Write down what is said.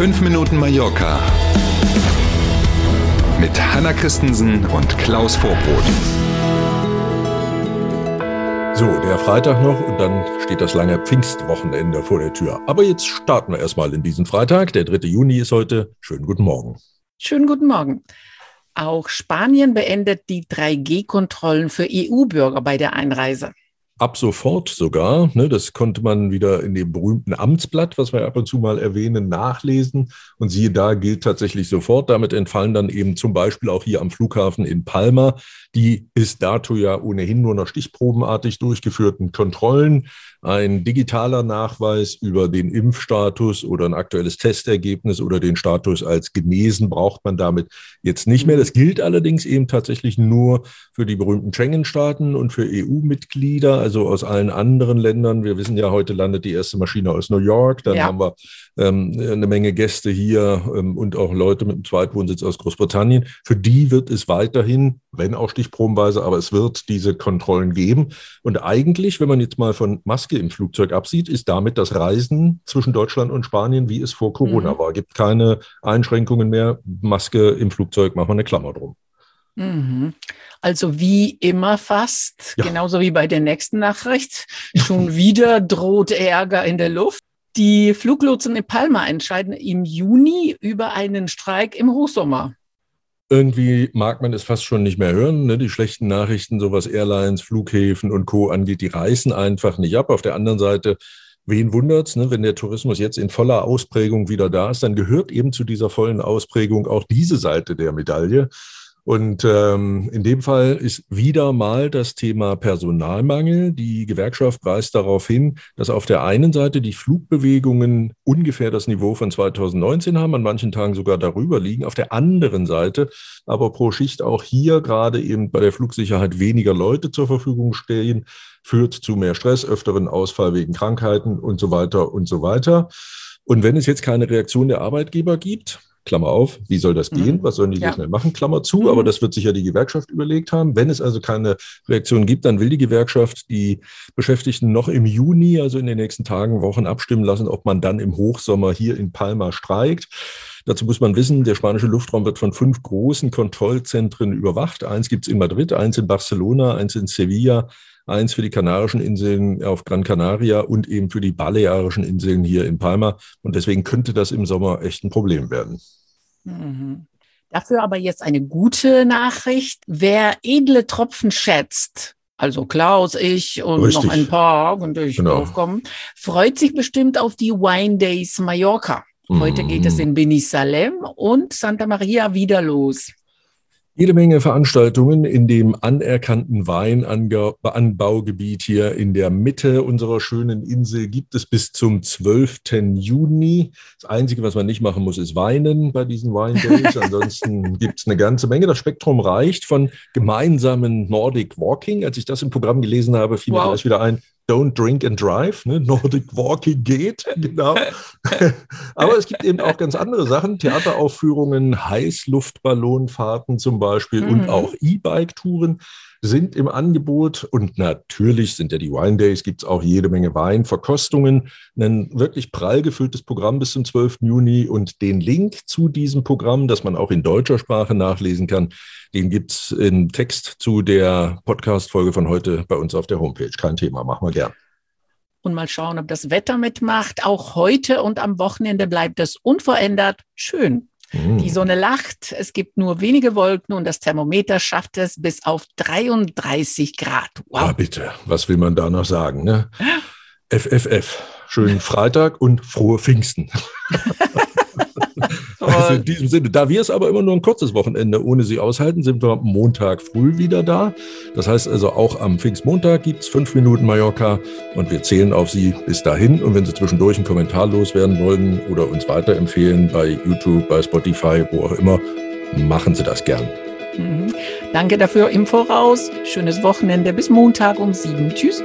5 Minuten Mallorca mit Hanna Christensen und Klaus Vorbrot. So, der Freitag noch und dann steht das lange Pfingstwochenende vor der Tür. Aber jetzt starten wir erstmal in diesen Freitag. Der 3. Juni ist heute. Schönen guten Morgen. Schönen guten Morgen. Auch Spanien beendet die 3G-Kontrollen für EU-Bürger bei der Einreise ab sofort sogar. Ne, das konnte man wieder in dem berühmten Amtsblatt, was wir ab und zu mal erwähnen, nachlesen. Und siehe da, gilt tatsächlich sofort. Damit entfallen dann eben zum Beispiel auch hier am Flughafen in Palma die bis dato ja ohnehin nur noch stichprobenartig durchgeführten Kontrollen ein digitaler Nachweis über den Impfstatus oder ein aktuelles Testergebnis oder den Status als genesen braucht man damit jetzt nicht mehr. Das gilt allerdings eben tatsächlich nur für die berühmten Schengen-Staaten und für EU-Mitglieder, also aus allen anderen Ländern. Wir wissen ja, heute landet die erste Maschine aus New York. Dann ja. haben wir ähm, eine Menge Gäste hier ähm, und auch Leute mit einem Zweitwohnsitz aus Großbritannien. Für die wird es weiterhin, wenn auch stichprobenweise, aber es wird diese Kontrollen geben. Und eigentlich, wenn man jetzt mal von Maske im Flugzeug absieht, ist damit das Reisen zwischen Deutschland und Spanien, wie es vor Corona mhm. war. Gibt keine Einschränkungen mehr. Maske im Flugzeug, machen wir eine Klammer drum. Mhm. Also wie immer fast, ja. genauso wie bei der nächsten Nachricht. Schon wieder droht Ärger in der Luft. Die Fluglotsen in Palma entscheiden im Juni über einen Streik im Hochsommer. Irgendwie mag man es fast schon nicht mehr hören. Ne? Die schlechten Nachrichten, so was Airlines, Flughäfen und Co. angeht, die reißen einfach nicht ab. Auf der anderen Seite, wen wundert's, ne? wenn der Tourismus jetzt in voller Ausprägung wieder da ist, dann gehört eben zu dieser vollen Ausprägung auch diese Seite der Medaille. Und ähm, in dem Fall ist wieder mal das Thema Personalmangel. Die Gewerkschaft weist darauf hin, dass auf der einen Seite die Flugbewegungen ungefähr das Niveau von 2019 haben, an manchen Tagen sogar darüber liegen. Auf der anderen Seite aber pro Schicht auch hier gerade eben bei der Flugsicherheit weniger Leute zur Verfügung stehen, führt zu mehr Stress, öfteren Ausfall wegen Krankheiten und so weiter und so weiter. Und wenn es jetzt keine Reaktion der Arbeitgeber gibt, Klammer auf, wie soll das gehen? Mhm. Was sollen die ja. so schnell machen? Klammer zu, mhm. aber das wird sicher die Gewerkschaft überlegt haben. Wenn es also keine Reaktion gibt, dann will die Gewerkschaft die Beschäftigten noch im Juni, also in den nächsten Tagen, Wochen abstimmen lassen, ob man dann im Hochsommer hier in Palma streikt. Dazu muss man wissen, der spanische Luftraum wird von fünf großen Kontrollzentren überwacht. Eins gibt es in Madrid, eins in Barcelona, eins in Sevilla, eins für die Kanarischen Inseln auf Gran Canaria und eben für die Balearischen Inseln hier in Palma. Und deswegen könnte das im Sommer echt ein Problem werden. Mhm. Dafür aber jetzt eine gute Nachricht. Wer edle Tropfen schätzt, also Klaus, ich und Richtig. noch ein paar und ich genau. draufkommen, freut sich bestimmt auf die Wine Days Mallorca. Heute geht es in Benisalem und Santa Maria wieder los. Jede Menge Veranstaltungen in dem anerkannten Weinanbaugebiet hier in der Mitte unserer schönen Insel gibt es bis zum 12. Juni. Das Einzige, was man nicht machen muss, ist weinen bei diesen Wine Days. Ansonsten gibt es eine ganze Menge. Das Spektrum reicht von gemeinsamen Nordic Walking. Als ich das im Programm gelesen habe, fiel wow. mir gleich wieder ein, Don't Drink and Drive, ne? Nordic Walking geht, genau. Aber es gibt eben auch ganz andere Sachen, Theateraufführungen, Heißluftballonfahrten zum Beispiel mhm. und auch E-Bike-Touren sind im Angebot. Und natürlich sind ja die Wine Days, gibt es auch jede Menge Weinverkostungen. Ein wirklich prall gefülltes Programm bis zum 12. Juni. Und den Link zu diesem Programm, das man auch in deutscher Sprache nachlesen kann, den gibt es im Text zu der Podcast-Folge von heute bei uns auf der Homepage. Kein Thema, machen wir gern und mal schauen, ob das Wetter mitmacht. Auch heute und am Wochenende bleibt es unverändert schön. Die mm. Sonne lacht, es gibt nur wenige Wolken und das Thermometer schafft es bis auf 33 Grad. Wow. Ja, bitte, was will man da noch sagen? Ne? FFF, schönen Freitag und frohe Pfingsten. Also in diesem Sinne, da wir es aber immer nur ein kurzes Wochenende ohne sie aushalten, sind wir Montag früh wieder da. Das heißt also auch am Pfingstmontag gibt es fünf Minuten Mallorca und wir zählen auf Sie bis dahin. Und wenn Sie zwischendurch einen Kommentar loswerden wollen oder uns weiterempfehlen bei YouTube, bei Spotify, wo auch immer, machen Sie das gern. Mhm. Danke dafür im Voraus. Schönes Wochenende bis Montag um sieben. Tschüss.